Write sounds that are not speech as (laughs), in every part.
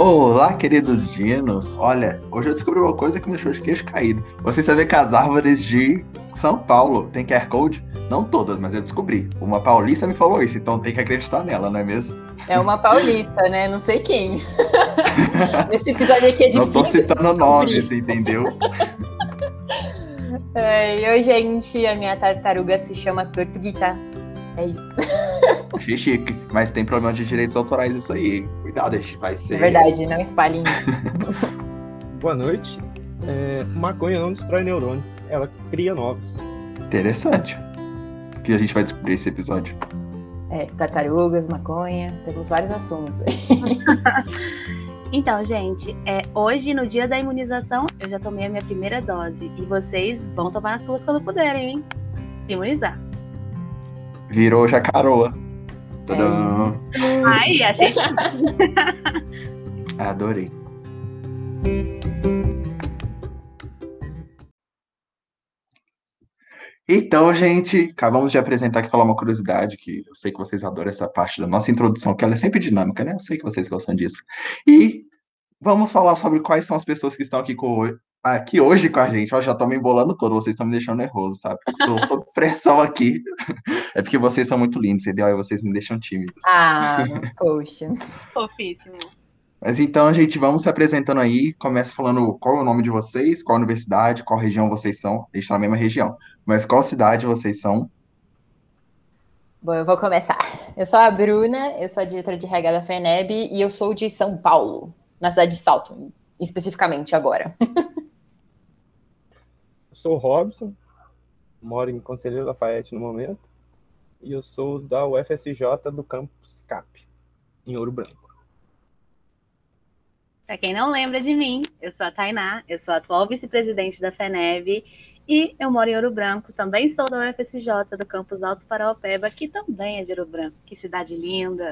Olá, queridos dinos. Olha, hoje eu descobri uma coisa que me deixou de queixo caído. Vocês sabem que as árvores de São Paulo têm QR Code? Não todas, mas eu descobri. Uma paulista me falou isso, então tem que acreditar nela, não é mesmo? É uma paulista, né? Não sei quem. (laughs) Nesse episódio aqui é difícil. Não tô citando nomes, entendeu? (laughs) É, oi, gente. A minha tartaruga se chama Tortuguita. É isso. (laughs) Achei chique, mas tem problema de direitos autorais isso aí. Cuidado, vai ser. É verdade, não espalhem isso. (laughs) Boa noite. É, maconha não destrói neurônios, ela cria novos. Interessante. Que a gente vai descobrir esse episódio. É, tartarugas, maconha, temos vários assuntos. (laughs) então, gente, é, hoje, no dia da imunização, eu já tomei a minha primeira dose. E vocês vão tomar as suas quando puderem, hein? Se imunizar. Virou jacaroa. É. Ai, a gente. (laughs) Adorei. Então, gente, acabamos de apresentar aqui falar uma curiosidade que eu sei que vocês adoram essa parte da nossa introdução, que ela é sempre dinâmica, né? Eu sei que vocês gostam disso. E vamos falar sobre quais são as pessoas que estão aqui com, aqui hoje com a gente. Eu já tô me embolando todo, vocês estão me deixando nervoso, sabe? Tô sob pressão aqui. (laughs) É porque vocês são muito lindos, entendeu? Aí vocês me deixam tímidos. Ah, poxa. Fofíssimo. Mas então, gente, vamos se apresentando aí. Começa falando qual é o nome de vocês, qual universidade, qual região vocês são. A gente tá na mesma região. Mas qual cidade vocês são? Bom, eu vou começar. Eu sou a Bruna, eu sou a diretora de RH da FENEB e eu sou de São Paulo, na cidade de Salto, especificamente agora. (laughs) sou o Robson, moro em Conselheiro Lafayette no momento, e eu sou da UFSJ do campus CAP, em Ouro Branco. Para quem não lembra de mim, eu sou a Tainá, eu sou a atual vice-presidente da FENEV e eu moro em Ouro Branco, também sou da UFSJ do campus Alto Paraopeba, que também é de Ouro Branco. Que cidade linda!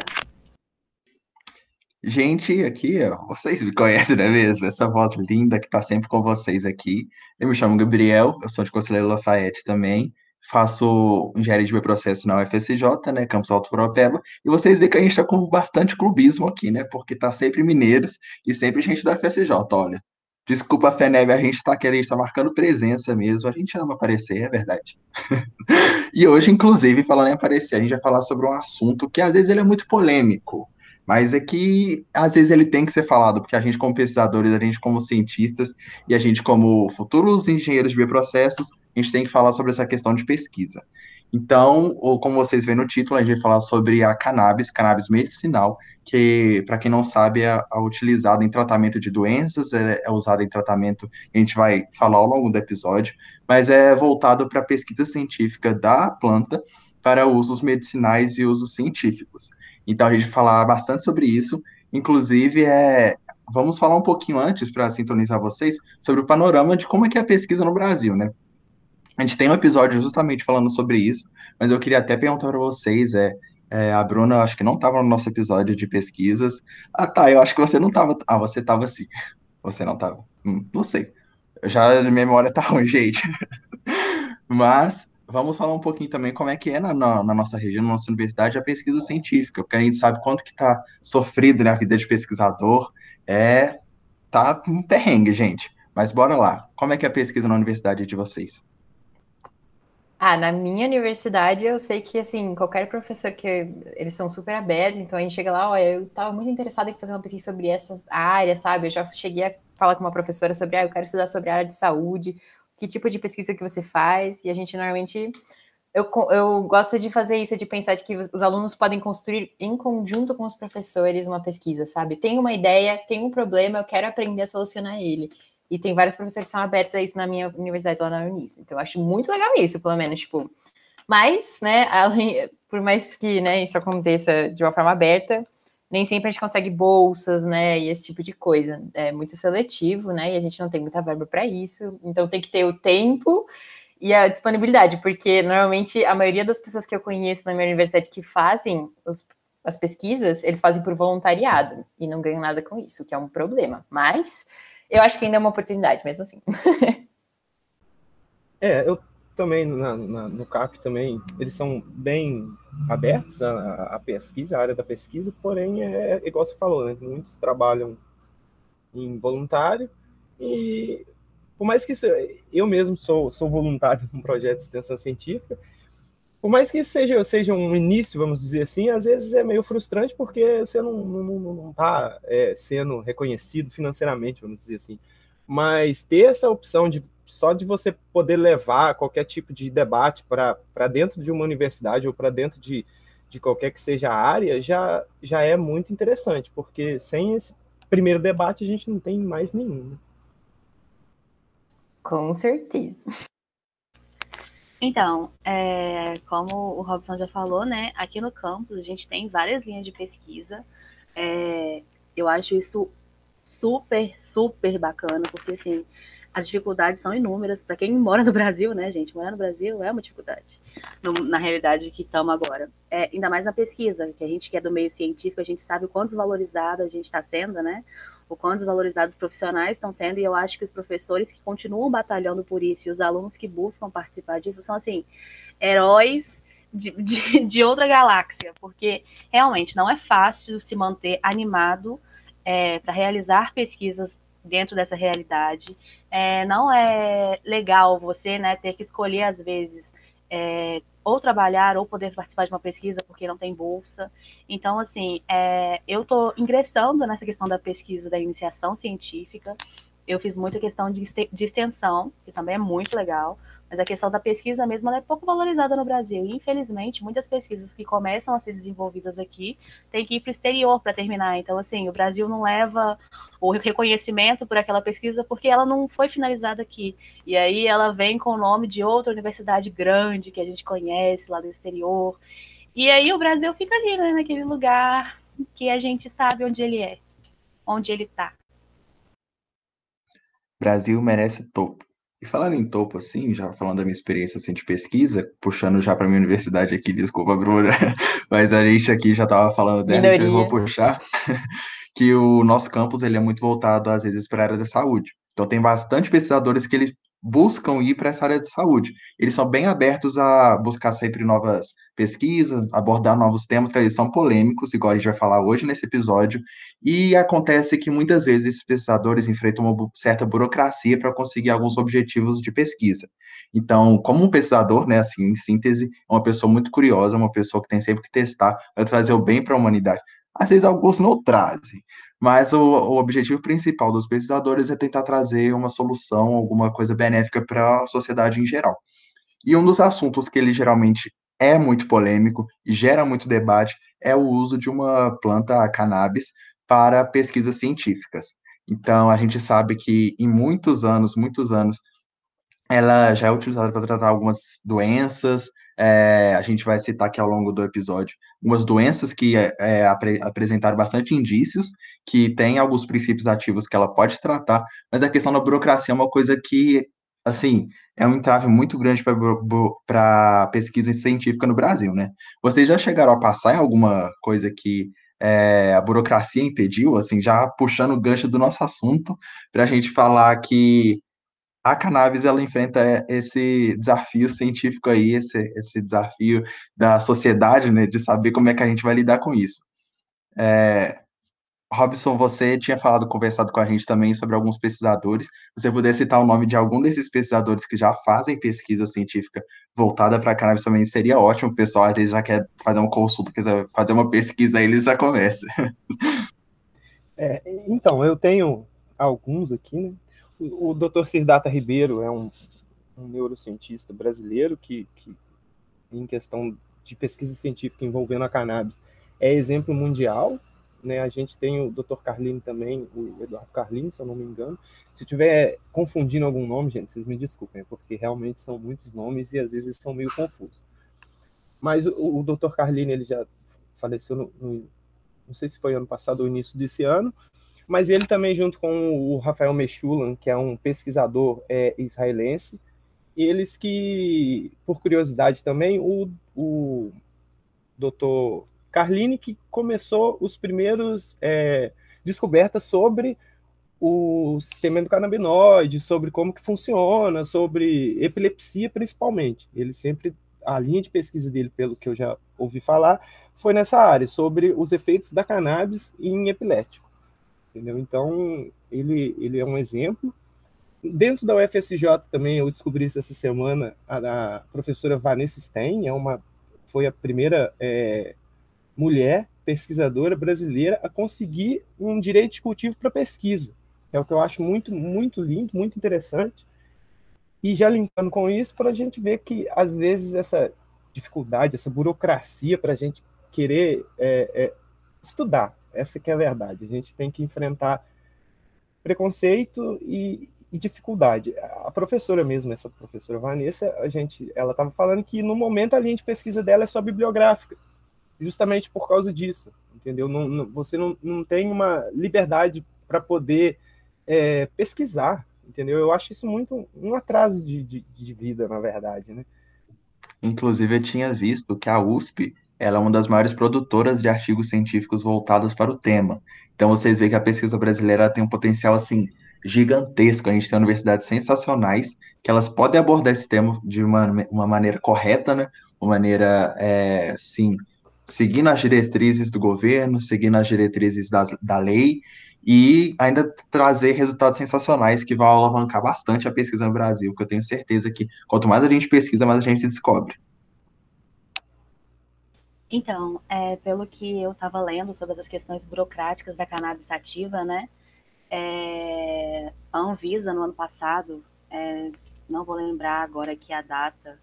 Gente, aqui, ó, vocês me conhecem, não é mesmo? Essa voz linda que tá sempre com vocês aqui. Eu me chamo Gabriel, eu sou de Conselheiro Lafayette também. Faço engenharia de bioprocesso na UFSJ, né, Campus Alto Propeba, e vocês veem que a gente tá com bastante clubismo aqui, né, porque tá sempre mineiros e sempre gente da UFSJ, olha. Desculpa, FENEB, a gente tá aqui, a gente tá marcando presença mesmo, a gente ama aparecer, é verdade. (laughs) e hoje, inclusive, falando em aparecer, a gente vai falar sobre um assunto que às vezes ele é muito polêmico, mas é que às vezes ele tem que ser falado, porque a gente, como pesquisadores, a gente, como cientistas, e a gente, como futuros engenheiros de bioprocessos, a gente tem que falar sobre essa questão de pesquisa. Então, como vocês veem no título, a gente vai falar sobre a cannabis, cannabis medicinal, que, para quem não sabe, é, é utilizada em tratamento de doenças, é, é usada em tratamento, a gente vai falar ao longo do episódio, mas é voltado para a pesquisa científica da planta para usos medicinais e usos científicos. Então a gente falar bastante sobre isso. Inclusive, é, vamos falar um pouquinho antes, para sintonizar vocês, sobre o panorama de como é que é a pesquisa no Brasil, né? A gente tem um episódio justamente falando sobre isso, mas eu queria até perguntar para vocês, é, é, a Bruna, acho que não estava no nosso episódio de pesquisas. Ah, tá, eu acho que você não estava. Ah, você estava sim. Você não estava. Hum, não sei. Já a memória tá (laughs) ruim, gente. Mas vamos falar um pouquinho também como é que é na, na, na, nossa região, na nossa universidade, a pesquisa científica, porque a gente sabe quanto que está sofrido na né, vida de pesquisador, é tá um perrengue, gente. Mas bora lá, como é que é a pesquisa na universidade de vocês? Ah, na minha universidade eu sei que assim, qualquer professor que eles são super abertos, então a gente chega lá, olha, eu estava muito interessada em fazer uma pesquisa sobre essa área, sabe? Eu já cheguei a falar com uma professora sobre, ah, eu quero estudar sobre a área de saúde, que tipo de pesquisa que você faz, e a gente normalmente eu, eu gosto de fazer isso, de pensar de que os alunos podem construir em conjunto com os professores uma pesquisa, sabe? Tem uma ideia, tem um problema, eu quero aprender a solucionar ele. E tem vários professores que são abertos a isso na minha universidade lá na Unis. Então, eu acho muito legal isso, pelo menos, tipo. Mas, né, (laughs) além, por mais que né, isso aconteça de uma forma aberta, nem sempre a gente consegue bolsas, né, e esse tipo de coisa. É muito seletivo, né, e a gente não tem muita verba para isso. Então tem que ter o tempo e a disponibilidade, porque normalmente a maioria das pessoas que eu conheço na minha universidade que fazem os, as pesquisas, eles fazem por voluntariado e não ganham nada com isso, que é um problema. Mas eu acho que ainda é uma oportunidade, mesmo assim. (laughs) é, eu também na, na, no CAP também, eles são bem abertos à, à, pesquisa, à área da pesquisa, porém é, é igual você falou, né? Muitos trabalham em voluntário e por mais que isso, eu mesmo sou, sou voluntário (laughs) num projeto de extensão científica, por mais que isso seja, seja um início, vamos dizer assim, às vezes é meio frustrante porque você não está não, não tá, é, sendo reconhecido financeiramente, vamos dizer assim. Mas ter essa opção de só de você poder levar qualquer tipo de debate para dentro de uma universidade ou para dentro de, de qualquer que seja a área, já, já é muito interessante, porque sem esse primeiro debate a gente não tem mais nenhum. Né? Com certeza. Então, é, como o Robson já falou, né, aqui no campus a gente tem várias linhas de pesquisa. É, eu acho isso super, super bacana, porque assim, as dificuldades são inúmeras. Para quem mora no Brasil, né, gente? Morar no Brasil é uma dificuldade, no, na realidade que estamos agora. É, ainda mais na pesquisa, que a gente que é do meio científico, a gente sabe o quanto desvalorizado a gente está sendo, né? O quanto desvalorizados os profissionais estão sendo, e eu acho que os professores que continuam batalhando por isso e os alunos que buscam participar disso são, assim, heróis de, de, de outra galáxia, porque realmente não é fácil se manter animado é, para realizar pesquisas dentro dessa realidade. É, não é legal você né, ter que escolher, às vezes, é, ou trabalhar ou poder participar de uma pesquisa porque não tem bolsa. Então, assim, é, eu estou ingressando nessa questão da pesquisa da iniciação científica. Eu fiz muita questão de, de extensão, que também é muito legal, mas a questão da pesquisa mesmo é pouco valorizada no Brasil. E, infelizmente, muitas pesquisas que começam a ser desenvolvidas aqui têm que ir para o exterior para terminar. Então, assim, o Brasil não leva o reconhecimento por aquela pesquisa porque ela não foi finalizada aqui. E aí ela vem com o nome de outra universidade grande que a gente conhece lá do exterior. E aí o Brasil fica ali, né, naquele lugar que a gente sabe onde ele é, onde ele está. Brasil merece o topo. E falando em topo, assim, já falando da minha experiência assim, de pesquisa, puxando já para minha universidade aqui, desculpa, Bruna, (laughs) mas a gente aqui já estava falando dela, Minoria. então eu vou puxar, (laughs) que o nosso campus ele é muito voltado, às vezes, para a área da saúde. Então tem bastante pesquisadores que ele buscam ir para essa área de saúde. Eles são bem abertos a buscar sempre novas pesquisas, abordar novos temas que eles são polêmicos, igual a gente vai falar hoje nesse episódio. E acontece que muitas vezes esses pesquisadores enfrentam uma certa burocracia para conseguir alguns objetivos de pesquisa. Então, como um pesquisador, né, assim, em síntese, é uma pessoa muito curiosa, uma pessoa que tem sempre que testar para trazer o bem para a humanidade. Às vezes alguns não trazem, mas o, o objetivo principal dos pesquisadores é tentar trazer uma solução, alguma coisa benéfica para a sociedade em geral. E um dos assuntos que ele geralmente é muito polêmico e gera muito debate é o uso de uma planta cannabis para pesquisas científicas. Então, a gente sabe que em muitos anos, muitos anos, ela já é utilizada para tratar algumas doenças, é, a gente vai citar aqui ao longo do episódio algumas doenças que é, é, apre, apresentaram bastante indícios, que tem alguns princípios ativos que ela pode tratar, mas a questão da burocracia é uma coisa que, assim, é um entrave muito grande para pesquisa científica no Brasil, né? Vocês já chegaram a passar em alguma coisa que é, a burocracia impediu, assim, já puxando o gancho do nosso assunto, para a gente falar que a cannabis ela enfrenta esse desafio científico aí, esse, esse desafio da sociedade, né, de saber como é que a gente vai lidar com isso. É, Robson, você tinha falado, conversado com a gente também sobre alguns pesquisadores. Você puder citar o nome de algum desses pesquisadores que já fazem pesquisa científica voltada para cannabis também seria ótimo. O pessoal às vezes já quer fazer uma consulta, quiser fazer uma pesquisa, aí eles já começam. (laughs) É, então, eu tenho alguns aqui, né? O, Dr. Sirdata Ribeiro é um, um neurocientista brasileiro que, que, em questão de pesquisa científica envolvendo a cannabis, é exemplo mundial. Né? A gente tem o Dr. Carlini também, o Eduardo Carlini, se eu não me engano. Se eu estiver confundindo algum nome, gente, vocês me desculpem, porque realmente são muitos nomes e às vezes são meio confusos. Mas o, o Dr. Carlini ele já faleceu no, no, não sei se foi ano passado ou início desse ano, mas ele também, junto com o Rafael Mechulan, que é um pesquisador é, israelense, eles que, por curiosidade também, o, o doutor Carline, que começou os primeiros é, descobertas sobre o sistema endocannabinoide, sobre como que funciona, sobre epilepsia principalmente. Ele sempre, a linha de pesquisa dele, pelo que eu já ouvi falar, foi nessa área, sobre os efeitos da cannabis em epilético. Entendeu? Então, ele, ele é um exemplo. Dentro da UFSJ também, eu descobri isso essa semana, a, a professora Vanessa Stein é uma, foi a primeira é, mulher pesquisadora brasileira a conseguir um direito de cultivo para pesquisa. É o que eu acho muito, muito lindo, muito interessante. E já linkando com isso, para a gente ver que, às vezes, essa dificuldade, essa burocracia para a gente querer é, é, estudar, essa que é a verdade. A gente tem que enfrentar preconceito e, e dificuldade. A professora mesmo, essa professora Vanessa, a gente, ela estava falando que no momento a linha de pesquisa dela é só bibliográfica, justamente por causa disso, entendeu? Não, não, você não, não tem uma liberdade para poder é, pesquisar, entendeu? Eu acho isso muito um atraso de, de, de vida, na verdade, né? Inclusive, eu tinha visto que a USP ela é uma das maiores produtoras de artigos científicos voltados para o tema. Então, vocês veem que a pesquisa brasileira tem um potencial, assim, gigantesco. A gente tem universidades sensacionais que elas podem abordar esse tema de uma, uma maneira correta, né? Uma maneira, é, sim, seguindo as diretrizes do governo, seguindo as diretrizes da, lei e ainda trazer resultados sensacionais que vão alavancar bastante a pesquisa no Brasil, que eu tenho certeza que quanto mais a gente pesquisa, mais a gente descobre. Então, é, pelo que eu estava lendo sobre as questões burocráticas da cannabis ativa, né? É, a Anvisa, no ano passado, é, não vou lembrar agora aqui a data,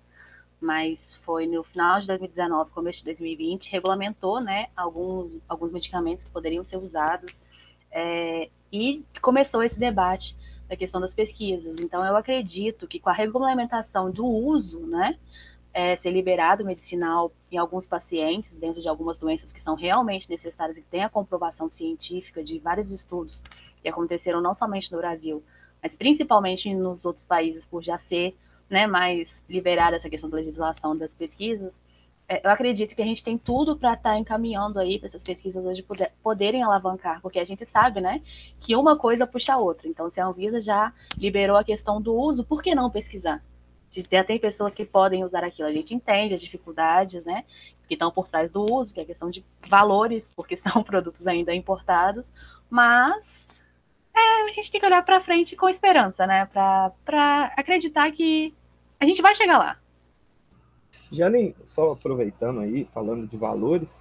mas foi no final de 2019, começo de 2020, regulamentou né, alguns, alguns medicamentos que poderiam ser usados é, e começou esse debate da questão das pesquisas. Então, eu acredito que com a regulamentação do uso, né, é, ser liberado medicinal em alguns pacientes, dentro de algumas doenças que são realmente necessárias e tem a comprovação científica de vários estudos que aconteceram não somente no Brasil, mas principalmente nos outros países, por já ser né, mais liberada essa questão da legislação das pesquisas, é, eu acredito que a gente tem tudo para estar tá encaminhando aí para essas pesquisas hoje poder, poderem alavancar, porque a gente sabe, né, que uma coisa puxa a outra. Então, se a Anvisa já liberou a questão do uso, por que não pesquisar? Já tem pessoas que podem usar aquilo. A gente entende as dificuldades, né, que estão por trás do uso, que é questão de valores, porque (laughs) são produtos ainda importados, mas é, a gente tem que olhar para frente com esperança, né, para acreditar que a gente vai chegar lá. Nem só aproveitando aí, falando de valores,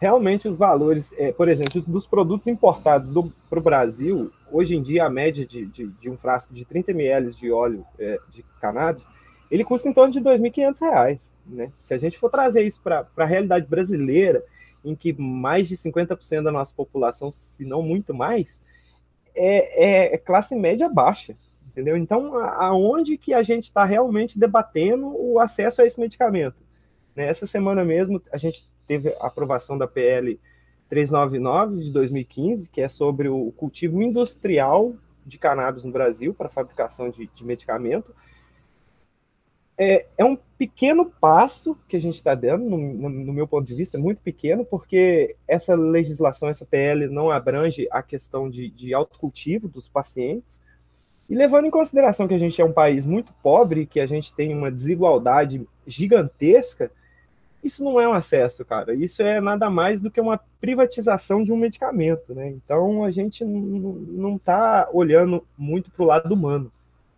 realmente os valores, é, por exemplo, dos produtos importados para o Brasil, hoje em dia a média de, de, de, um frasco de 30 ml de óleo é, de cannabis ele custa em torno de R$ 2.500. Né? Se a gente for trazer isso para a realidade brasileira, em que mais de 50% da nossa população, se não muito mais, é, é, é classe média baixa. Entendeu? Então, aonde que a gente está realmente debatendo o acesso a esse medicamento? Né? Essa semana mesmo, a gente teve a aprovação da PL 399 de 2015, que é sobre o cultivo industrial de cannabis no Brasil para fabricação de, de medicamento é, é um pequeno passo que a gente está dando, no, no, meu ponto de vista, é muito pequeno, porque essa legislação, essa PL, não abrange a questão de, de autocultivo dos pacientes. E levando em consideração que a gente é um país muito pobre, que a gente tem uma desigualdade gigantesca, isso não é um acesso, cara. Isso é nada mais do que uma privatização de um medicamento, né? Então a gente não está olhando muito para o lado humano,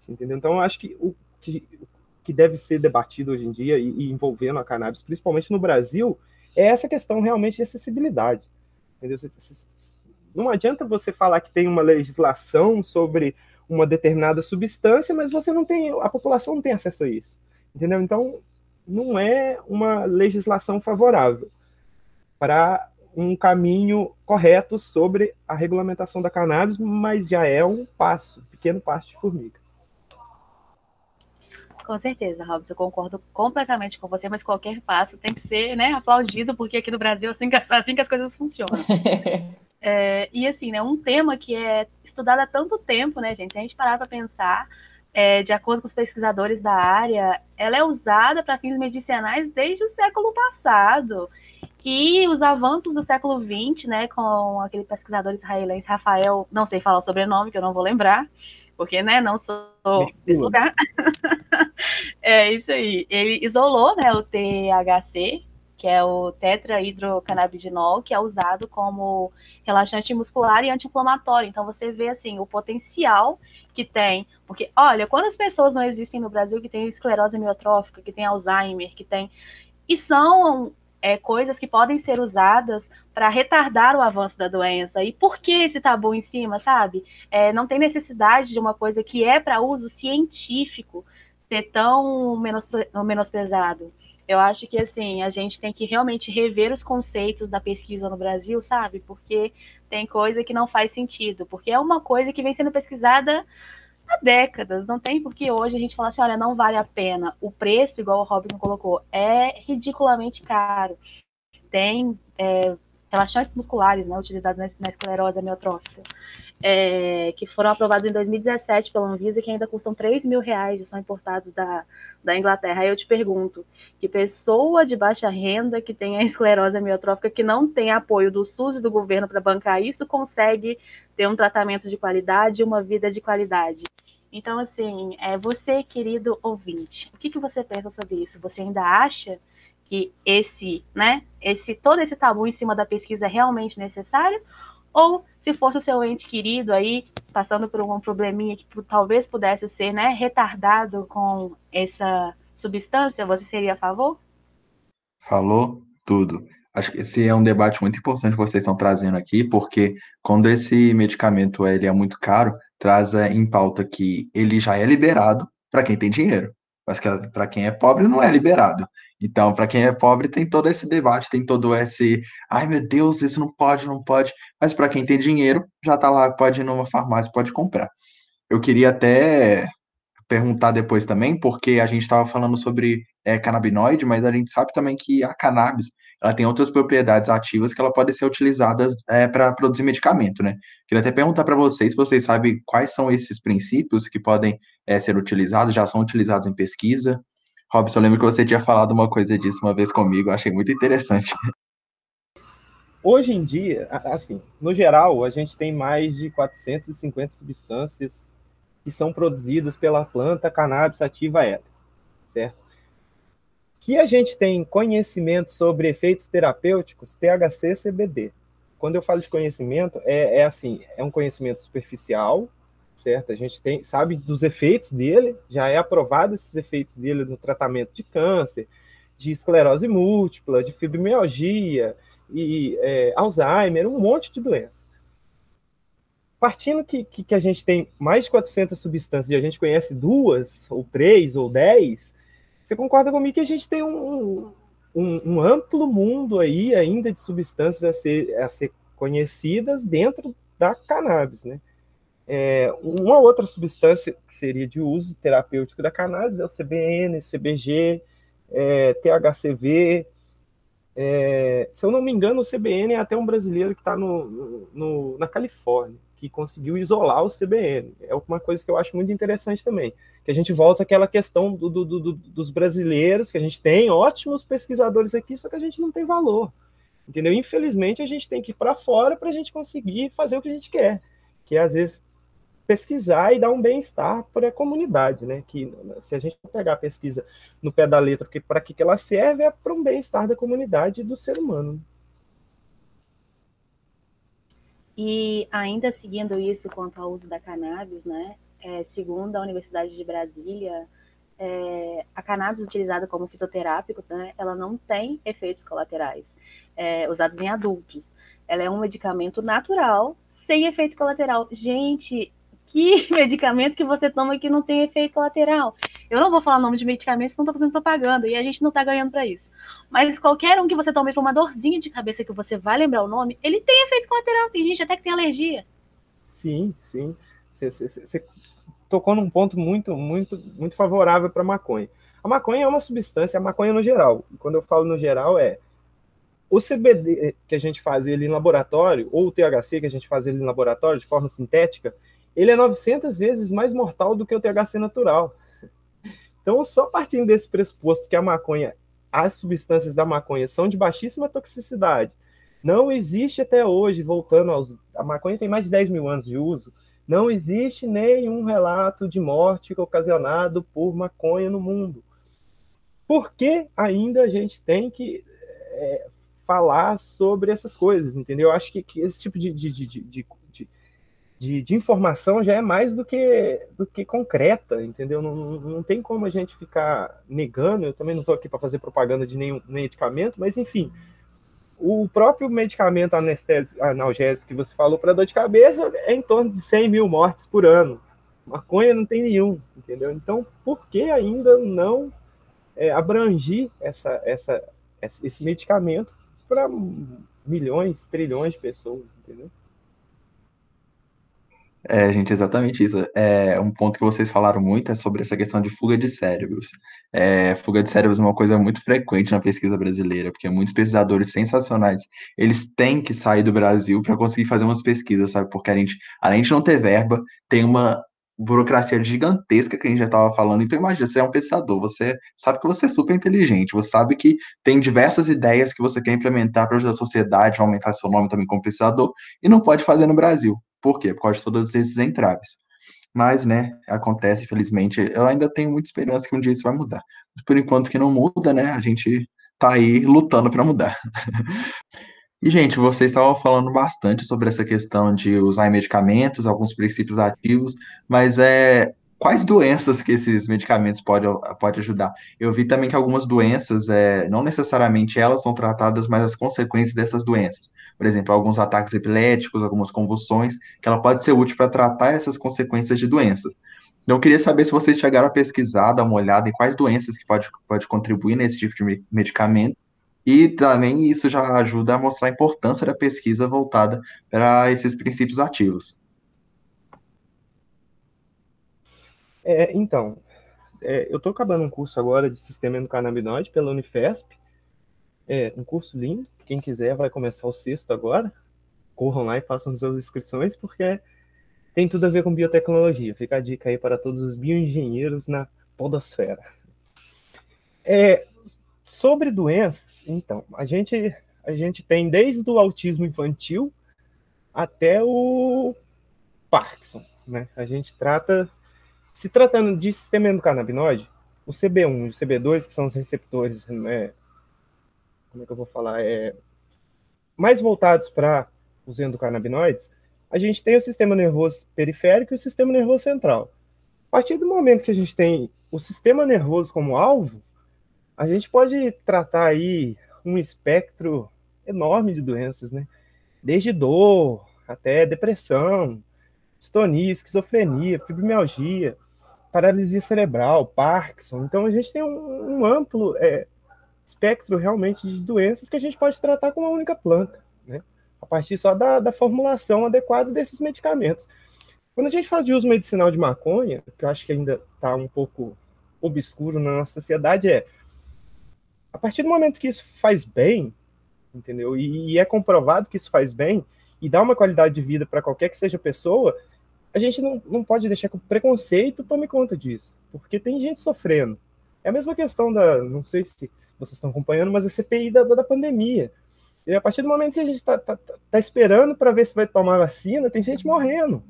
entendeu? Então acho que o que que deve ser debatido hoje em dia e, e, envolvendo a cannabis, principalmente no Brasil, é essa questão realmente de acessibilidade. Entendeu? Não adianta você falar que tem uma legislação sobre uma determinada substância, mas você não tem, a população não tem acesso a isso. Entendeu? Então, não é uma legislação favorável para um caminho correto sobre a regulamentação da cannabis, mas já é um passo, um pequeno passo de formiga. Com certeza, Robson, eu concordo completamente com você, mas qualquer passo tem que ser né, aplaudido, porque aqui no Brasil é assim que, assim que as coisas funcionam. (laughs) é, e assim, né, um tema que é estudado há tanto tempo, né, gente? Se a gente parar para pensar, é, de acordo com os pesquisadores da área, ela é usada para fins medicinais desde o século passado. E os avanços do século XX, né, com aquele pesquisador israelense Rafael, não sei falar o sobrenome, que eu não vou lembrar, porque, né, não sou desse lugar. (laughs) é isso aí. Ele isolou, né, o THC que é o tetrahidrocannabidinol, que é usado como relaxante muscular e anti-inflamatório. Então você vê assim o potencial que tem, porque olha, quantas pessoas não existem no Brasil que têm esclerose miotrófica, que têm Alzheimer, que têm e são é, coisas que podem ser usadas para retardar o avanço da doença. E por que esse tabu em cima, sabe? É, não tem necessidade de uma coisa que é para uso científico ser tão menospre menosprezado. Eu acho que assim, a gente tem que realmente rever os conceitos da pesquisa no Brasil, sabe? Porque tem coisa que não faz sentido, porque é uma coisa que vem sendo pesquisada há décadas. Não tem porque hoje a gente fala assim, olha, não vale a pena. O preço, igual o Robin colocou, é ridiculamente caro. Tem é, relaxantes musculares, né, utilizados na, esclerose amiotrófica, é, que foram aprovados em 2017 pela Anvisa, que ainda custam 3 mil reais e são importados da, da Inglaterra. Aí eu te pergunto, que pessoa de baixa renda que tem a esclerose amiotrófica, que não tem apoio do SUS e do governo para bancar isso, consegue ter um tratamento de qualidade e uma vida de qualidade? Então, assim, é, você, querido ouvinte, o que, que você pensa sobre isso? Você ainda acha que esse, né, esse todo esse tabu em cima da pesquisa é realmente necessário? Ou se fosse o seu ente querido aí passando por um probleminha que talvez pudesse ser, né, retardado com essa substância, você seria a favor? Falou tudo. Acho que esse é um debate muito importante que vocês estão trazendo aqui, porque quando esse medicamento ele é muito caro, traz em pauta que ele já é liberado para quem tem dinheiro, mas que para quem é pobre não é liberado. Então, para quem é pobre, tem todo esse debate, tem todo esse, ai meu Deus, isso não pode, não pode. Mas para quem tem dinheiro, já está lá, pode ir numa farmácia, pode comprar. Eu queria até perguntar depois também, porque a gente estava falando sobre é, canabinoide, mas a gente sabe também que a cannabis ela tem outras propriedades ativas que ela pode ser utilizadas é, para produzir medicamento, né? Queria até perguntar para vocês se vocês sabem quais são esses princípios que podem é, ser utilizados, já são utilizados em pesquisa. Robson, eu lembro que você tinha falado uma coisa disso uma vez comigo, eu achei muito interessante. Hoje em dia, assim, no geral, a gente tem mais de 450 substâncias que são produzidas pela planta cannabis sativa ela, certo? Que a gente tem conhecimento sobre efeitos terapêuticos, THC, CBD. Quando eu falo de conhecimento, é, é assim, é um conhecimento superficial, certo? A gente tem, sabe dos efeitos dele, já é aprovado esses efeitos dele no tratamento de câncer, de esclerose múltipla, de fibromialgia e é, Alzheimer, um monte de doenças. Partindo que, que, que, a gente tem mais de 400 substâncias e a gente conhece duas, ou três, ou dez, você concorda comigo que a gente tem um, um, um amplo mundo aí ainda de substâncias a ser, a ser conhecidas dentro da cannabis, né? É, uma outra substância que seria de uso terapêutico da cannabis é o CBN, CBG, é, THCV. É, se eu não me engano, o CBN é até um brasileiro que está no, no, na Califórnia, que conseguiu isolar o CBN. É uma coisa que eu acho muito interessante também. Que a gente volta àquela questão do, do, do, dos brasileiros, que a gente tem ótimos pesquisadores aqui, só que a gente não tem valor. Entendeu? Infelizmente, a gente tem que ir para fora para a gente conseguir fazer o que a gente quer. Que às vezes pesquisar e dar um bem-estar para a comunidade, né? Que se a gente pegar a pesquisa no pé da letra, que para que, ela serve é para um bem-estar da comunidade e do ser humano. E ainda seguindo isso quanto ao uso da cannabis, né? É, segundo a Universidade de Brasília, é, a cannabis utilizada como fitoterápico, né, ela não tem efeitos colaterais é, usados em adultos. Ela é um medicamento natural sem efeito colateral. Gente, que (laughs) medicamento que você toma que não tem efeito colateral. Eu não vou falar nome de medicamentos, não estou fazendo propaganda, e a gente não está ganhando para isso. Mas qualquer um que você tome para uma dorzinha de cabeça que você vai lembrar o nome, ele tem efeito colateral. Tem gente até que tem alergia. Sim, sim. Você tocou num ponto muito, muito, muito favorável para maconha. A maconha é uma substância, a maconha no geral. Quando eu falo no geral, é o CBD que a gente faz ele em laboratório, ou o THC que a gente faz ele em laboratório de forma sintética, ele é 900 vezes mais mortal do que o THC natural. Então, só partindo desse pressuposto que a maconha, as substâncias da maconha são de baixíssima toxicidade, não existe até hoje, voltando aos. A maconha tem mais de 10 mil anos de uso, não existe nenhum relato de morte ocasionado por maconha no mundo. Por que ainda a gente tem que é, falar sobre essas coisas, entendeu? Eu acho que, que esse tipo de, de, de, de, de, de, informação já é mais do que, do que concreta, entendeu? Não, não tem como a gente ficar negando, eu também não estou aqui para fazer propaganda de nenhum medicamento, mas enfim, o próprio medicamento anestésico, analgésico que você falou para dor de cabeça é em torno de 100 mil mortes por ano. Maconha não tem nenhum, entendeu? Então, por que ainda não é, abrangir essa, essa, esse medicamento para milhões, trilhões de pessoas, entendeu? É, gente, exatamente isso. É, um ponto que vocês falaram muito é sobre essa questão de fuga de cérebros. É, fuga de cérebros é uma coisa muito frequente na pesquisa brasileira, porque muitos pesquisadores sensacionais, eles têm que sair do Brasil para conseguir fazer umas pesquisas, sabe? Porque a gente, além de não ter verba, tem uma burocracia gigantesca que a gente já estava falando. Então, imagina, você é um pensador, você sabe que você é super inteligente, você sabe que tem diversas ideias que você quer implementar para ajudar a sociedade, aumentar seu nome também como pensador, e não pode fazer no Brasil. Por quê? Por causa de todos esses entraves. Mas, né, acontece, infelizmente. Eu ainda tenho muita esperança que um dia isso vai mudar. Por enquanto que não muda, né, a gente tá aí lutando para mudar. (laughs) E, gente, vocês estavam falando bastante sobre essa questão de usar medicamentos, alguns princípios ativos, mas é quais doenças que esses medicamentos podem pode ajudar? Eu vi também que algumas doenças, é, não necessariamente elas são tratadas, mas as consequências dessas doenças. Por exemplo, alguns ataques epiléticos, algumas convulsões, que ela pode ser útil para tratar essas consequências de doenças. Então, eu queria saber se vocês chegaram a pesquisar, dar uma olhada em quais doenças que pode, pode contribuir nesse tipo de medicamento e também isso já ajuda a mostrar a importância da pesquisa voltada para esses princípios ativos. É, então, é, eu estou acabando um curso agora de sistema endocannabinoide pela Unifesp. É um curso lindo. Quem quiser vai começar o sexto agora. Corram lá e façam suas inscrições, porque tem tudo a ver com biotecnologia. Fica a dica aí para todos os bioengenheiros na podosfera. É, Sobre doenças, então, a gente, a gente tem desde o autismo infantil até o Parkinson, né? A gente trata, se tratando de sistema endocannabinoide, o CB1 e o CB2, que são os receptores, né? Como é que eu vou falar? É, mais voltados para os endocannabinoides, a gente tem o sistema nervoso periférico e o sistema nervoso central. A partir do momento que a gente tem o sistema nervoso como alvo, a gente pode tratar aí um espectro enorme de doenças, né? Desde dor até depressão, distonia, esquizofrenia, fibromialgia, paralisia cerebral, Parkinson. Então a gente tem um, um amplo é, espectro realmente de doenças que a gente pode tratar com uma única planta, né? A partir só da, da formulação adequada desses medicamentos. Quando a gente fala de uso medicinal de maconha, que eu acho que ainda está um pouco obscuro na nossa sociedade, é a partir do momento que isso faz bem, entendeu? E, e é comprovado que isso faz bem e dá uma qualidade de vida para qualquer que seja pessoa, a gente não, não pode deixar que o preconceito tome conta disso, porque tem gente sofrendo. É a mesma questão da, não sei se vocês estão acompanhando, mas a CPI da, da pandemia. E a partir do momento que a gente está tá, tá esperando para ver se vai tomar vacina, tem gente morrendo.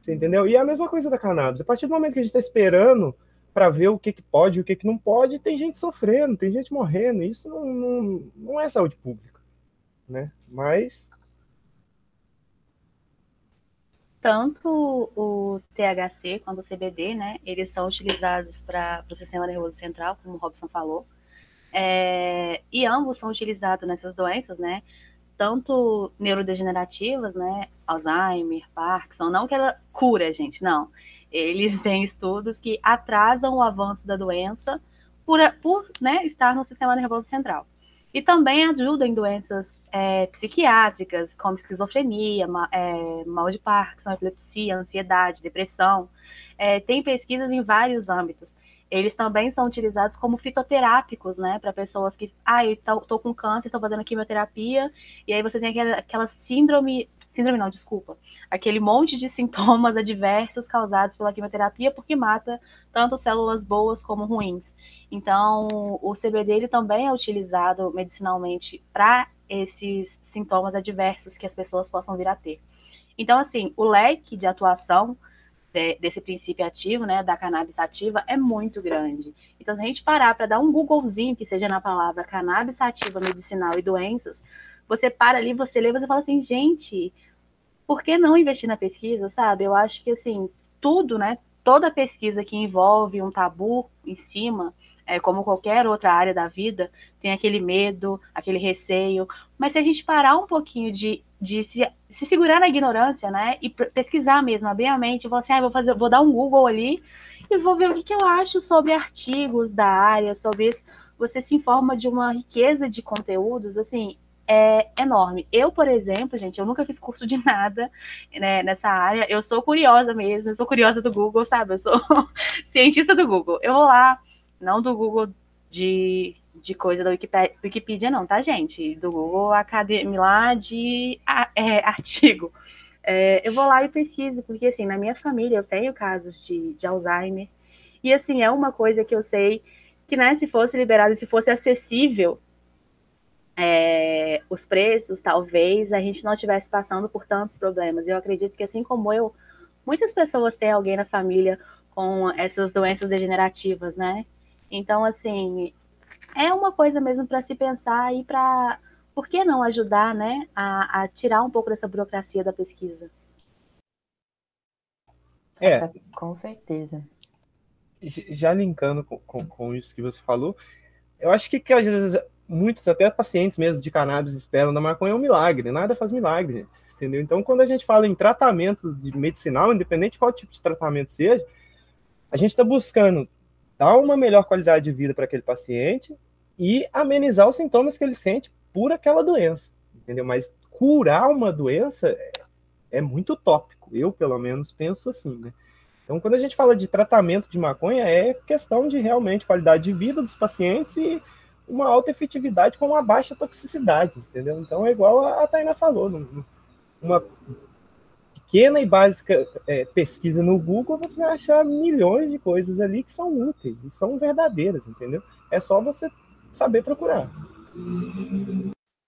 Você entendeu? E é a mesma coisa da cannabis. A partir do momento que a gente está esperando para ver o que, que pode e o que, que não pode, tem gente sofrendo, tem gente morrendo. Isso não, não, não é saúde pública, né? Mas tanto o THC quanto o CBD, né, eles são utilizados para o sistema nervoso central, como o Robson falou, é, e ambos são utilizados nessas doenças, né, tanto neurodegenerativas, né, Alzheimer, Parkinson, não que ela cura, gente, não, eles (laughs) têm estudos que atrasam o avanço da doença por, por né, estar no sistema nervoso central. E também ajudam em doenças é, psiquiátricas, como esquizofrenia, ma, é, mal de Parkinson, epilepsia, ansiedade, depressão. É, tem pesquisas em vários âmbitos. Eles também são utilizados como fitoterápicos, né, para pessoas que, ah, eu tô, tô com câncer, estou fazendo quimioterapia, e aí você tem aquela, aquela síndrome, síndrome não, desculpa, aquele monte de sintomas (laughs) adversos causados pela quimioterapia, porque mata tanto células boas como ruins. Então, o CBD ele também é utilizado medicinalmente para esses sintomas adversos que as pessoas possam vir a ter. Então, assim, o leque de atuação de, desse princípio ativo, né, da cannabis ativa, é muito grande. Então, se a gente parar para dar um Googlezinho, que seja na palavra cannabis ativa medicinal e doenças, você para ali, você lê, você fala assim, gente, por que não investir na pesquisa, sabe? Eu acho que, assim, tudo, né, toda pesquisa que envolve um tabu em cima, é, como qualquer outra área da vida, tem aquele medo, aquele receio. Mas se a gente parar um pouquinho de, de se, se segurar na ignorância, né, e pesquisar mesmo, abrir a mente, falar assim, ah, vou, fazer, vou dar um Google ali e vou ver o que, que eu acho sobre artigos da área, sobre isso. Você se informa de uma riqueza de conteúdos, assim, é enorme. Eu, por exemplo, gente, eu nunca fiz curso de nada né, nessa área. Eu sou curiosa mesmo, eu sou curiosa do Google, sabe? Eu sou (laughs) cientista do Google. Eu vou lá, não do Google de, de coisa da Wikipedia, não, tá, gente? Do Google Academy lá de é, artigo. É, eu vou lá e pesquiso, porque assim, na minha família eu tenho casos de, de Alzheimer. E assim, é uma coisa que eu sei que, né, se fosse liberado, se fosse acessível é, os preços, talvez a gente não estivesse passando por tantos problemas. Eu acredito que, assim como eu, muitas pessoas têm alguém na família com essas doenças degenerativas, né? Então, assim, é uma coisa mesmo para se pensar e para, por que não ajudar, né, a, a, tirar um pouco dessa burocracia da pesquisa? É, Nossa, com certeza. Já linkando com, com, com, isso que você falou, eu acho que, que às vezes muitos, até pacientes mesmo de cannabis, esperam da maconha é um milagre, nada faz milagre, gente, entendeu? Então, quando a gente fala em tratamento de medicinal, independente de qual tipo de tratamento seja, a gente está buscando dar uma melhor qualidade de vida para aquele paciente e amenizar os sintomas que ele sente por aquela doença, entendeu? Mas curar uma doença é, é muito tópico, eu pelo menos penso assim, né? Então, quando a gente fala de tratamento de maconha, é questão de realmente qualidade de vida dos pacientes e uma alta efetividade com uma baixa toxicidade, entendeu? Então, é igual a, Tainá falou, uma pequena e básica é, pesquisa no Google, você vai achar milhões de coisas ali que são úteis e são verdadeiras, entendeu? É só você saber procurar.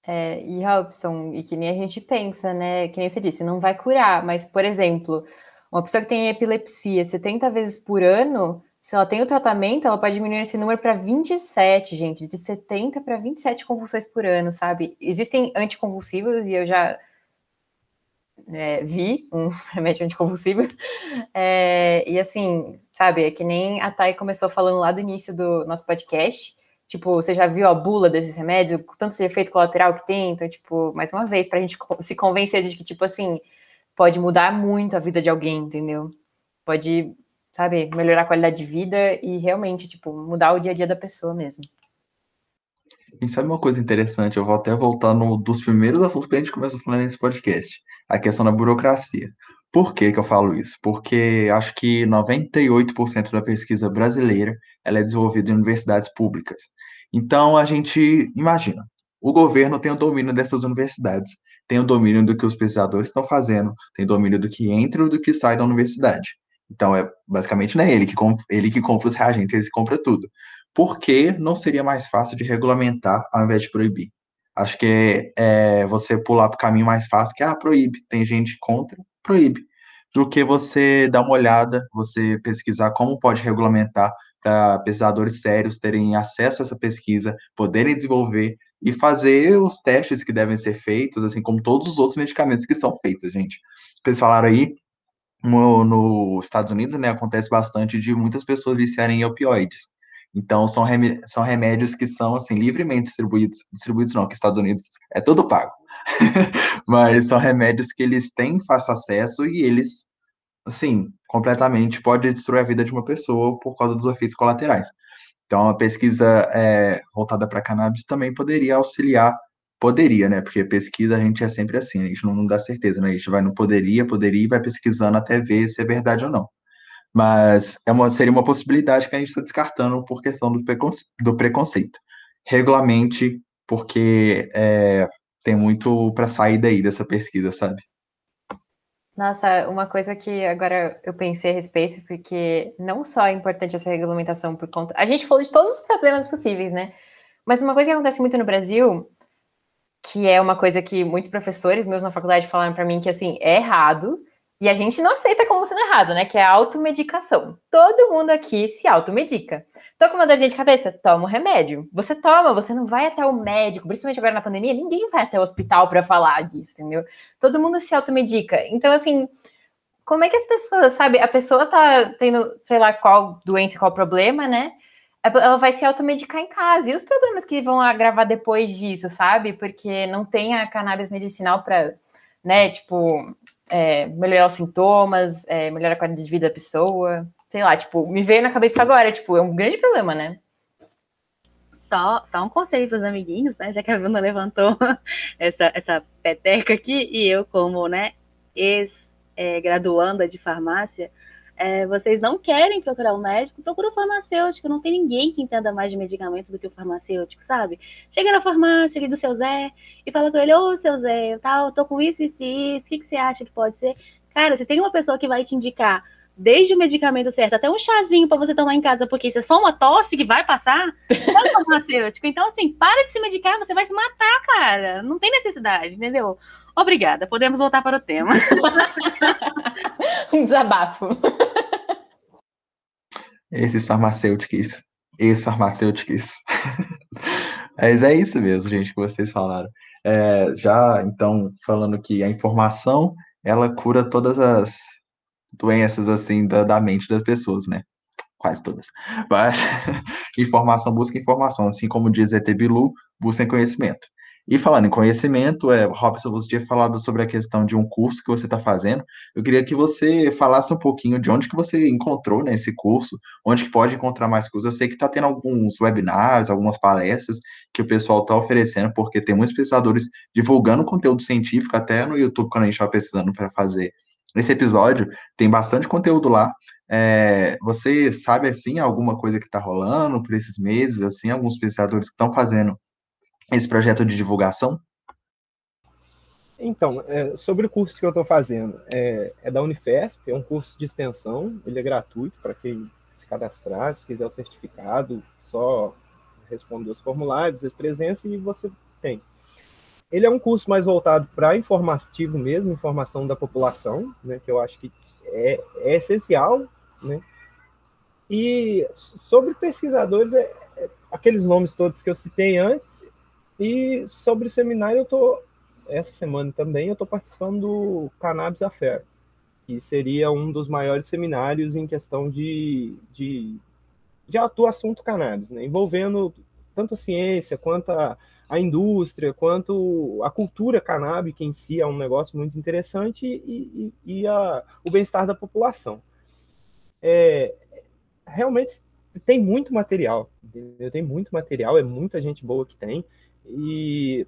É, e Robson, e que nem a gente pensa, né? Que nem você disse, não vai curar, mas, por exemplo, uma pessoa que tem epilepsia 70 vezes por ano, se ela tem o tratamento, ela pode diminuir esse número para 27, gente, de 70 para 27 convulsões por ano, sabe? Existem anticonvulsivos e eu já é, vi um (laughs) remédio anticonvulsivo. (laughs) É, e assim, sabe, é que nem a Thay começou falando lá do início do nosso podcast. Tipo, você já viu a bula desses remédios, tanto de efeito colateral que tem? Então, tipo, mais uma vez, para a gente se convencer de que, tipo assim, pode mudar muito a vida de alguém, entendeu? Pode, sabe, melhorar a qualidade de vida e realmente, tipo, mudar o dia a dia da pessoa mesmo. E sabe uma coisa interessante? Eu vou até voltar no dos primeiros assuntos que a gente começou falando nesse podcast a questão da burocracia. Por que, que eu falo isso? Porque acho que 98% da pesquisa brasileira ela é desenvolvida em universidades públicas. Então, a gente imagina, o governo tem o domínio dessas universidades, tem o domínio do que os pesquisadores estão fazendo, tem domínio do que entra e do que sai da universidade. Então, é basicamente não é ele que, ele que compra os reagentes, ele compra tudo. Por que não seria mais fácil de regulamentar ao invés de proibir? Acho que é você pular para o caminho mais fácil, que ah, proíbe. Tem gente contra, proíbe. Do que você dar uma olhada, você pesquisar como pode regulamentar para pesquisadores sérios terem acesso a essa pesquisa, poderem desenvolver e fazer os testes que devem ser feitos, assim como todos os outros medicamentos que são feitos, gente. Vocês falaram aí, nos no Estados Unidos, né, acontece bastante de muitas pessoas viciarem em opioides. Então, são, rem são remédios que são, assim, livremente distribuídos. Distribuídos não, que Estados Unidos é tudo pago. (laughs) Mas são remédios que eles têm fácil acesso e eles, assim, completamente pode destruir a vida de uma pessoa por causa dos efeitos colaterais. Então, a pesquisa é, voltada para cannabis também poderia auxiliar, poderia, né? Porque pesquisa a gente é sempre assim, a gente não, não dá certeza, né? A gente vai no poderia, poderia e vai pesquisando até ver se é verdade ou não. Mas é uma, seria uma possibilidade que a gente está descartando por questão do, preconce, do preconceito. Regulamente, porque é, tem muito para sair daí dessa pesquisa, sabe? Nossa, uma coisa que agora eu pensei a respeito, porque não só é importante essa regulamentação por conta. A gente falou de todos os problemas possíveis, né? Mas uma coisa que acontece muito no Brasil, que é uma coisa que muitos professores meus na faculdade falaram para mim que assim é errado, E a gente não aceita como sendo errado, né? Que é a automedicação. Todo mundo aqui se automedica. Tô com uma dor de cabeça? Toma o remédio. Você toma, você não vai até o médico, principalmente agora na pandemia, ninguém vai até o hospital para falar disso, entendeu? Todo mundo se automedica. Então, assim, como é que as pessoas, sabe? A pessoa tá tendo, sei lá, qual doença, qual problema, né? Ela vai se automedicar em casa. E os problemas que vão agravar depois disso, sabe? Porque não tem a cannabis medicinal para, né, tipo, é, melhorar os sintomas, é, melhorar a qualidade de vida da pessoa. Sei lá, tipo, me veio na cabeça agora, tipo, é um grande problema, né? Só, só um conselho para os amiguinhos, né? Já que a Bruna levantou (laughs) essa, essa peteca aqui, e eu, como, né, ex-graduanda é, de farmácia, é, vocês não querem procurar um médico, procura um farmacêutico. Não tem ninguém que entenda mais de medicamento do que o farmacêutico, sabe? Chega na farmácia ali do seu Zé e fala com ele: Ô, seu Zé, eu tá, tô com isso, isso e isso, o que, que você acha que pode ser? Cara, você tem uma pessoa que vai te indicar desde o medicamento certo até um chazinho para você tomar em casa, porque isso é só uma tosse que vai passar, é farmacêutico. Então, assim, para de se medicar, você vai se matar, cara. Não tem necessidade, entendeu? Obrigada, podemos voltar para o tema. (laughs) um desabafo. Esses farmacêuticos. Ex-farmacêuticos. Mas é isso mesmo, gente, que vocês falaram. É, já, então, falando que a informação, ela cura todas as doenças, assim, da, da mente das pessoas, né? Quase todas. Mas, (laughs) informação busca informação. Assim como diz ET Bilu, busquem conhecimento. E falando em conhecimento, é, Robson, você tinha falado sobre a questão de um curso que você está fazendo. Eu queria que você falasse um pouquinho de onde que você encontrou nesse né, curso, onde que pode encontrar mais cursos. Eu sei que está tendo alguns webinars, algumas palestras que o pessoal está oferecendo, porque tem muitos pesquisadores divulgando conteúdo científico, até no YouTube, quando a gente estava pesquisando para fazer esse episódio, tem bastante conteúdo lá. É, você sabe, assim, alguma coisa que está rolando por esses meses, assim, alguns pesquisadores que estão fazendo esse projeto de divulgação? Então, é, sobre o curso que eu estou fazendo, é, é, da Unifesp, é um curso de extensão, ele é gratuito para quem se cadastrar, se quiser o certificado, só responder os formulários, de presença e você tem. Ele é um curso mais voltado para informativo mesmo, informação da população, né, que eu acho que é, é essencial, né? E sobre pesquisadores, é, é, aqueles nomes todos que eu citei antes, e sobre seminário, eu tô essa semana também eu estou participando do Cannabis Affair, que seria um dos maiores seminários em questão de, de, de do assunto cannabis, né? envolvendo tanto a ciência quanto a, a indústria, quanto a cultura canábica em si, é um negócio muito interessante, e, e, e a, o bem-estar da população. É, realmente tem muito material, tem muito material, é muita gente boa que tem, e,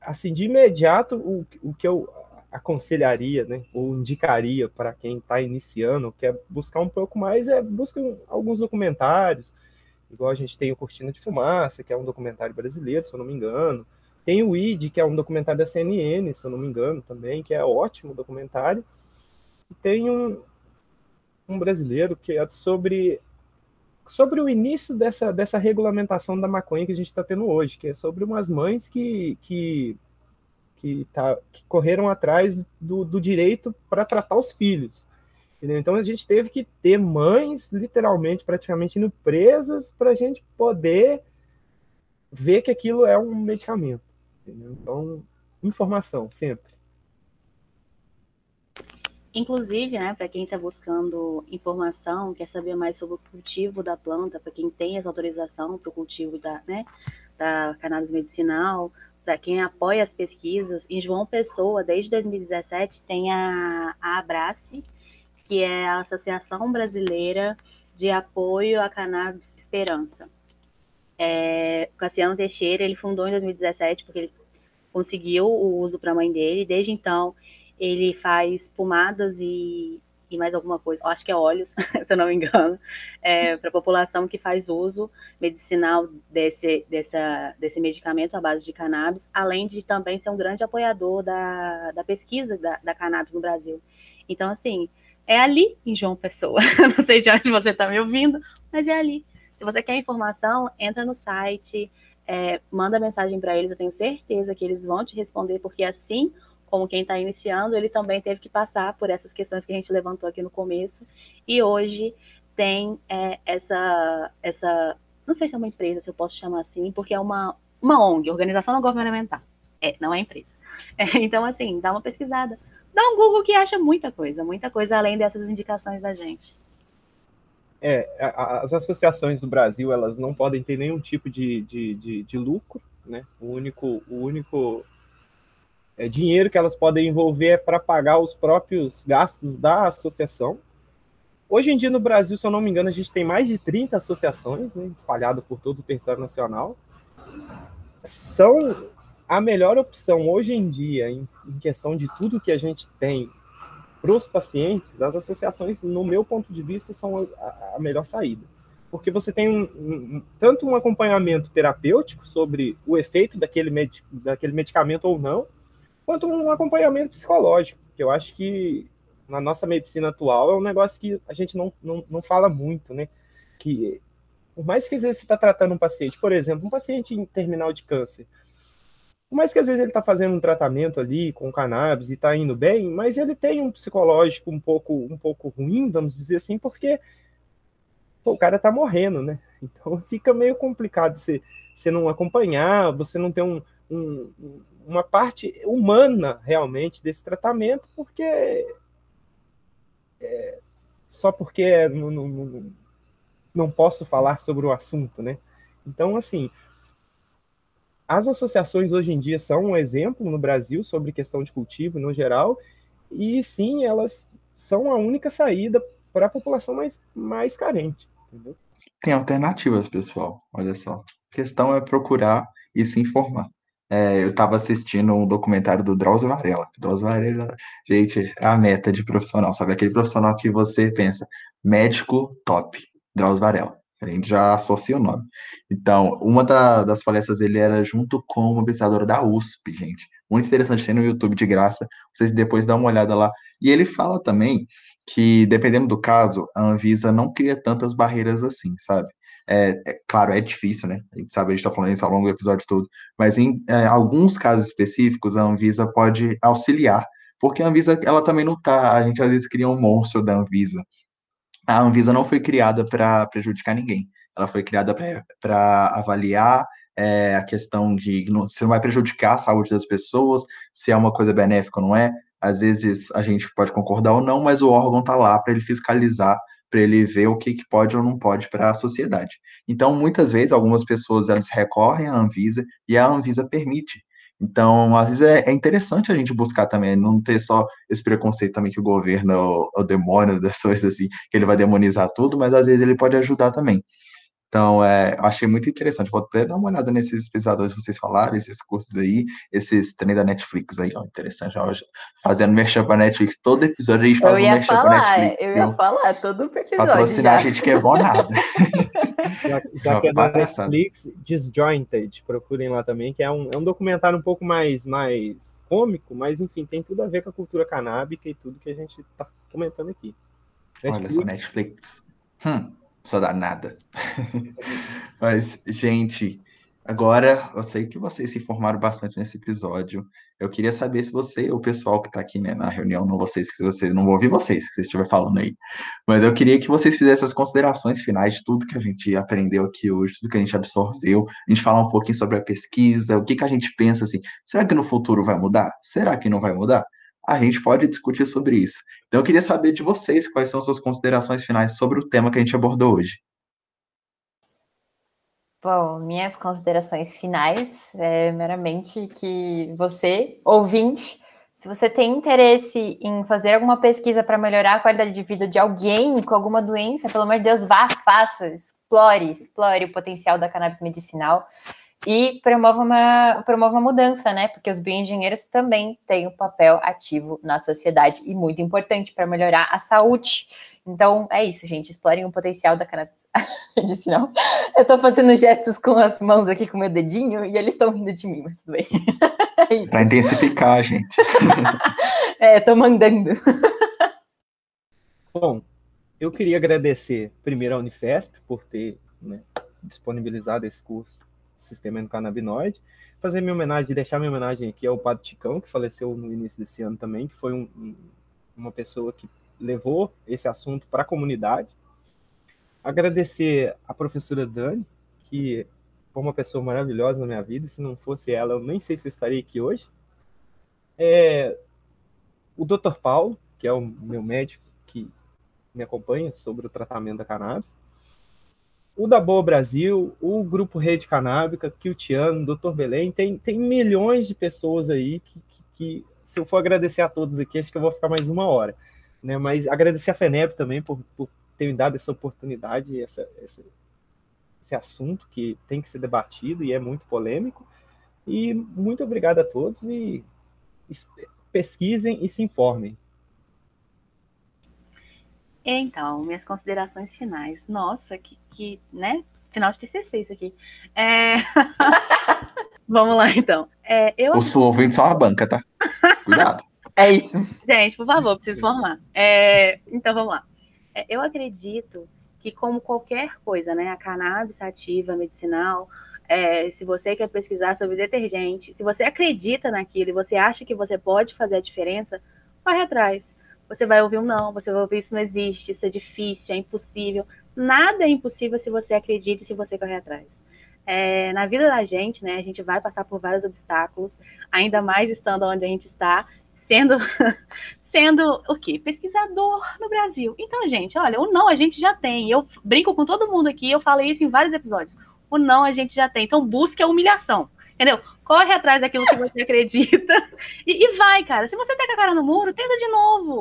assim, de imediato, o, o que eu aconselharia, né, ou indicaria para quem está iniciando, quer buscar um pouco mais, é busca alguns documentários, igual a gente tem o Cortina de Fumaça, que é um documentário brasileiro, se eu não me engano, tem o ID, que é um documentário da CNN, se eu não me engano, também, que é ótimo documentário, e tem um, um brasileiro que é sobre sobre o início dessa, dessa regulamentação da maconha que a gente está tendo hoje, que é sobre umas mães que, que, que, tá, que correram atrás do, do direito para tratar os filhos. Entendeu? Então a gente teve que ter mães, literalmente, praticamente indo presas para a gente poder ver que aquilo é um medicamento. Entendeu? Então, informação, sempre. Inclusive, né, para quem está buscando informação, quer saber mais sobre o cultivo da planta, para quem tem essa autorização para o cultivo da, né, da cannabis medicinal, para quem apoia as pesquisas, em João Pessoa, desde 2017, tem a, a Abrace, que é a Associação Brasileira de Apoio à Cannabis Esperança. É, o Cassiano Teixeira, ele fundou em 2017, porque ele conseguiu o uso para a mãe dele, desde então ele faz pomadas e, e mais alguma coisa, acho que é óleos, (laughs) se eu não me engano, é, para a população que faz uso medicinal desse, dessa, desse medicamento à base de cannabis, além de também ser um grande apoiador da, da pesquisa da, da cannabis no Brasil. Então, assim, é ali em João Pessoa. (laughs) não sei de onde você está me ouvindo, mas é ali. Se você quer informação, entra no site, é, manda mensagem para eles, eu tenho certeza que eles vão te responder, porque assim como quem está iniciando, ele também teve que passar por essas questões que a gente levantou aqui no começo. E hoje tem é, essa, essa, não sei se é uma empresa, se eu posso chamar assim, porque é uma, uma ONG, Organização Não Governamental. É, não é empresa. É, então, assim, dá uma pesquisada. Dá um Google que acha muita coisa, muita coisa além dessas indicações da gente. É, as associações do Brasil, elas não podem ter nenhum tipo de, de, de, de lucro, né? O único, o único é, dinheiro que elas podem envolver é para pagar os próprios gastos da associação. Hoje em dia, no Brasil, se eu não me engano, a gente tem mais de 30 associações né, espalhadas por todo o território nacional. São a melhor opção hoje em dia, em, em questão de tudo que a gente tem para os pacientes, as associações, no meu ponto de vista, são a, a melhor saída. Porque você tem um, um, tanto um acompanhamento terapêutico sobre o efeito daquele, daquele medicamento ou não, quanto um acompanhamento psicológico, que eu acho que na nossa medicina atual é um negócio que a gente não, não, não fala muito, né? Que por mais que às vezes você está tratando um paciente, por exemplo, um paciente em terminal de câncer, por mais que às vezes ele está fazendo um tratamento ali com cannabis e está indo bem, mas ele tem um psicológico um pouco, um pouco ruim, vamos dizer assim, porque pô, o cara está morrendo, né? (laughs) Então fica meio complicado você, você não acompanhar, você não ter um, um, uma parte humana realmente desse tratamento, porque é, só porque não, não, não posso falar sobre o assunto, né? Então, assim, as associações hoje em dia são um exemplo no Brasil sobre questão de cultivo no geral, e sim, elas são a única saída para a população mais, mais carente. Entendeu? Tem alternativas, pessoal. Olha só. A questão é procurar e se informar. É, eu estava assistindo um documentário do Drauzio Varela. Drauzio Varela, gente, é a meta de profissional, sabe? Aquele profissional que você pensa, médico top, Drauzio Varela. A gente já associa o nome. Então, uma da, das palestras dele era junto com uma pesquisadora da USP, gente. Muito interessante, tem no YouTube de graça. Vocês depois dão uma olhada lá. E ele fala também que, dependendo do caso, a Anvisa não cria tantas barreiras assim, sabe? É, é, claro, é difícil, né? A gente sabe, a gente está falando isso ao longo do episódio todo, mas em é, alguns casos específicos, a Anvisa pode auxiliar, porque a Anvisa, ela também não tá, a gente às vezes cria um monstro da Anvisa. A Anvisa não foi criada para prejudicar ninguém, ela foi criada para avaliar é, a questão de se não vai prejudicar a saúde das pessoas, se é uma coisa benéfica ou não é. Às vezes a gente pode concordar ou não, mas o órgão está lá para ele fiscalizar para ele ver o que, que pode ou não pode para a sociedade. Então, muitas vezes, algumas pessoas elas recorrem à Anvisa e a Anvisa permite. Então, às vezes é, é interessante a gente buscar também, não ter só esse preconceito também que o governo é o, o demônio (laughs) das coisas assim, que ele vai demonizar tudo, mas às vezes ele pode ajudar também. Então, é, achei muito interessante. Vou até dar uma olhada nesses pesquisadores que vocês falaram, esses cursos aí, esses treinos da Netflix aí, ó, interessante. Ó, fazendo merchan pra Netflix, todo episódio a gente faz um merchan falar, pra Netflix. Eu ia viu? falar, todo episódio. Patrocinar a gente que é bom nada. (laughs) já, já que é da Netflix, Disjointed, procurem lá também, que é um, é um documentário um pouco mais, mais cômico, mas enfim, tem tudo a ver com a cultura canábica e tudo que a gente tá comentando aqui. Netflix. Olha só, Netflix. Hum só dá nada. (laughs) Mas, gente, agora eu sei que vocês se informaram bastante nesse episódio. Eu queria saber se você, o pessoal que está aqui né, na reunião, não vocês, que vocês não vou ouvir vocês, que vocês estiver falando aí. Mas eu queria que vocês fizessem as considerações finais de tudo que a gente aprendeu aqui hoje, tudo que a gente absorveu. A gente falar um pouquinho sobre a pesquisa, o que, que a gente pensa assim. Será que no futuro vai mudar? Será que não vai mudar? a gente pode discutir sobre isso. Então, eu queria saber de vocês quais são suas considerações finais sobre o tema que a gente abordou hoje. Bom, minhas considerações finais é meramente que você, ouvinte, se você tem interesse em fazer alguma pesquisa para melhorar a qualidade de vida de alguém com alguma doença, pelo amor de Deus, vá, faça, explore, explore o potencial da cannabis medicinal e promova uma, promova uma mudança, né? Porque os bioengenheiros também têm um papel ativo na sociedade e muito importante para melhorar a saúde. Então é isso, gente. Explorem o potencial da cannabis medicinal. (laughs) Eu estou fazendo gestos com as mãos aqui com o meu dedinho e eles estão rindo de mim, mas tudo bem. (laughs) É para intensificar, gente. (laughs) é, tô mandando. Bom, eu queria agradecer primeiro a Unifesp por ter né, disponibilizado esse curso sistema endocannabinoide. Fazer minha homenagem, deixar minha homenagem aqui ao Padre Ticão, que faleceu no início desse ano também, que foi um, uma pessoa que levou esse assunto para a comunidade. Agradecer a professora Dani, que foi uma pessoa maravilhosa na minha vida. Se não fosse ela, eu nem sei se eu estaria aqui hoje. É, o Dr. Paulo, que é o meu médico que me acompanha sobre o tratamento da cannabis. O da Boa Brasil, o Grupo Rede Canábica, Kiltiano, Dr. Belém, tem, tem milhões de pessoas aí que, que, que, se eu for agradecer a todos aqui, acho que eu vou ficar mais uma hora. Né? Mas agradecer a FENEP também por, por ter me dado essa oportunidade, essa, essa, esse assunto que tem que ser debatido e é muito polêmico. E muito obrigado a todos e pesquisem e se informem. Então, minhas considerações finais. Nossa, que, que né? Final de TCC isso aqui. É... (laughs) Vamos lá, então. É, eu... O seu ouvinte só uma banca, tá? Cuidado. é isso. Gente, por favor, preciso formar. É... Então, vamos lá. É, eu acredito que, como qualquer coisa, né? A cannabis ativa, medicinal, é, se você quer pesquisar sobre detergente, se você acredita naquilo e você acha que você pode fazer a diferença, vai atrás. Você vai ouvir um não, você vai ouvir isso não existe, isso é difícil, é impossível. Nada é impossível se você acredita e se você correr atrás. É, na vida da gente, né, a gente vai passar por vários obstáculos, ainda mais estando onde a gente está, sendo (laughs) sendo o quê? Pesquisador no Brasil. Então, gente, olha, o não a gente já tem. Eu brinco com todo mundo aqui, eu falei isso em vários episódios. O não a gente já tem. Então, busque a humilhação. Entendeu? Corre atrás daquilo que você (laughs) acredita e, e, vai, cara. Se você tá com a cara no muro, tenta de novo.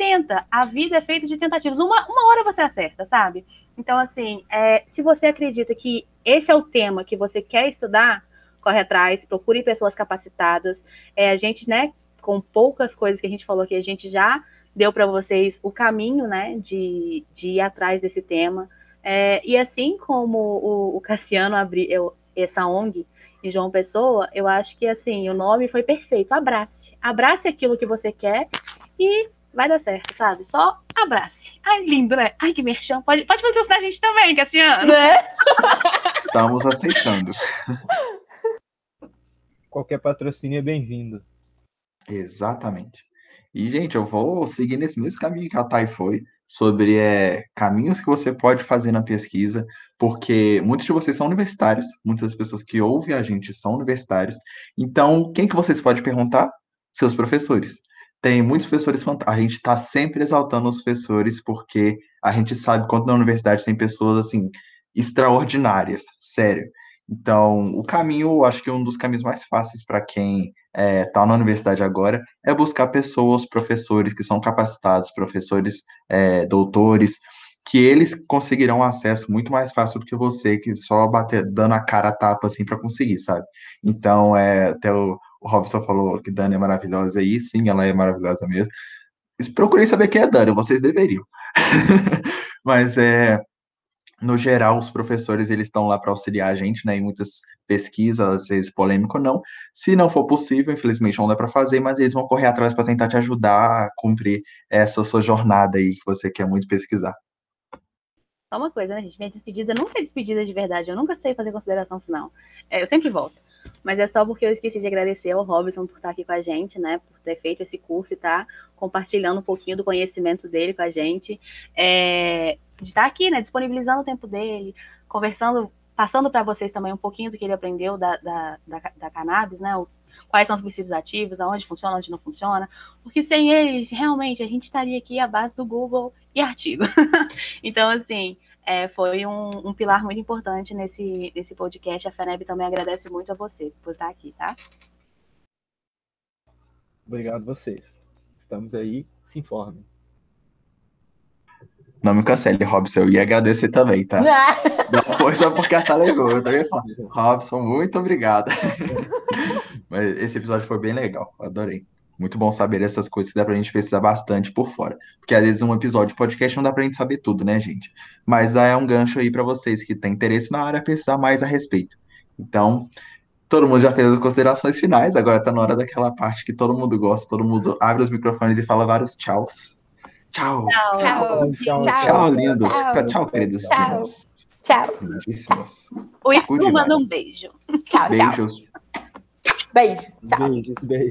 Tenta. A vida é feita de tentativas. Uma, uma hora você acerta, sabe? Então, assim, é, se você acredita que esse é o tema que você quer estudar, corre atrás, procure pessoas capacitadas. É, a gente, né, com poucas coisas que a gente falou aqui, a gente já deu para vocês o caminho, né, de, de ir atrás desse tema. É, e assim como o, o Cassiano abriu essa ONG em João Pessoa, eu acho que assim, o nome foi perfeito. Abrace. Abrace aquilo que você quer e vai dar certo, sabe? Só abrace. Ai, lindo, né? Ai, que merchan. Pode, pode patrocinar a gente também, Cassiano. Né? Estamos aceitando. Qualquer patrocínio é bem-vindo. Exatamente. E, gente, eu vou seguir nesse mesmo caminho que a Thay foi, sobre é, caminhos que você pode fazer na pesquisa, porque muitos de vocês são universitários, muitas das pessoas que ouvem a gente são universitários. Então, quem que vocês podem perguntar? Seus professores. Tem muitos professores fantásticos. A gente está sempre exaltando os professores, porque a gente sabe quanto na universidade tem pessoas, assim, extraordinárias, sério. Então, o caminho, acho que um dos caminhos mais fáceis para quem está é, tá na universidade agora é buscar pessoas, professores que são capacitados, professores, é, doutores, que eles conseguirão acesso muito mais fácil do que você, que só bater, dando a cara a tapa assim para conseguir, sabe? Então, é, até o, o Robson falou que Dani é maravilhosa aí, sim, ela é maravilhosa mesmo. Procurem saber quem é Dani, vocês deveriam. (laughs) Mas é, no geral, os professores eles estão lá para auxiliar a gente, né, em muitas pesquisas, às vezes polêmico ou não. Se não for possível, infelizmente não dá para fazer, mas eles vão correr atrás para tentar te ajudar a cumprir essa sua jornada aí que você quer muito pesquisar. Só uma coisa, né, gente? Minha despedida nunca é despedida de verdade. Eu nunca sei fazer consideração final. É, eu sempre volto. Mas é só porque eu esqueci de agradecer ao Robson por estar aqui com a gente, né? Por ter feito esse curso e estar tá compartilhando um pouquinho do conhecimento dele com a gente. É, de estar aqui, né? Disponibilizando o tempo dele, conversando, passando para vocês também um pouquinho do que ele aprendeu da, da, da, da cannabis, né? O, quais são os princípios ativos, aonde funciona, onde não funciona. Porque sem eles, realmente, a gente estaria aqui à base do Google e artigo. (laughs) então, assim, é, foi um, um, pilar muito importante nesse, nesse podcast. A FENEB também agradece muito a você por estar aqui, tá? Obrigado a vocês. Estamos aí, se informem. Não me cancele, Robson. Eu ia agradecer também, tá? (laughs) Não foi só porque a Thalia ligou. Eu também falo, Robson, muito obrigado. (laughs) Mas esse episódio foi bem legal. Adorei. Muito bom saber essas coisas que dá pra gente pesquisar bastante por fora. Porque às vezes um episódio de podcast não dá pra gente saber tudo, né, gente? Mas é um gancho aí para vocês que têm interesse na área pesquisar mais a respeito. Então, todo mundo já fez as considerações finais, agora tá na hora daquela parte que todo mundo gosta, todo mundo abre os microfones e fala vários tchauz. Tchau. Tchau. Tchau, tchau, tchau lindo. Tchau, tchau queridos. Tchau. Tchau. Lindíssimas. O manda um beijo. Tchau, tchau. Beijos. Beijos. Tchau. Beijos, beijos.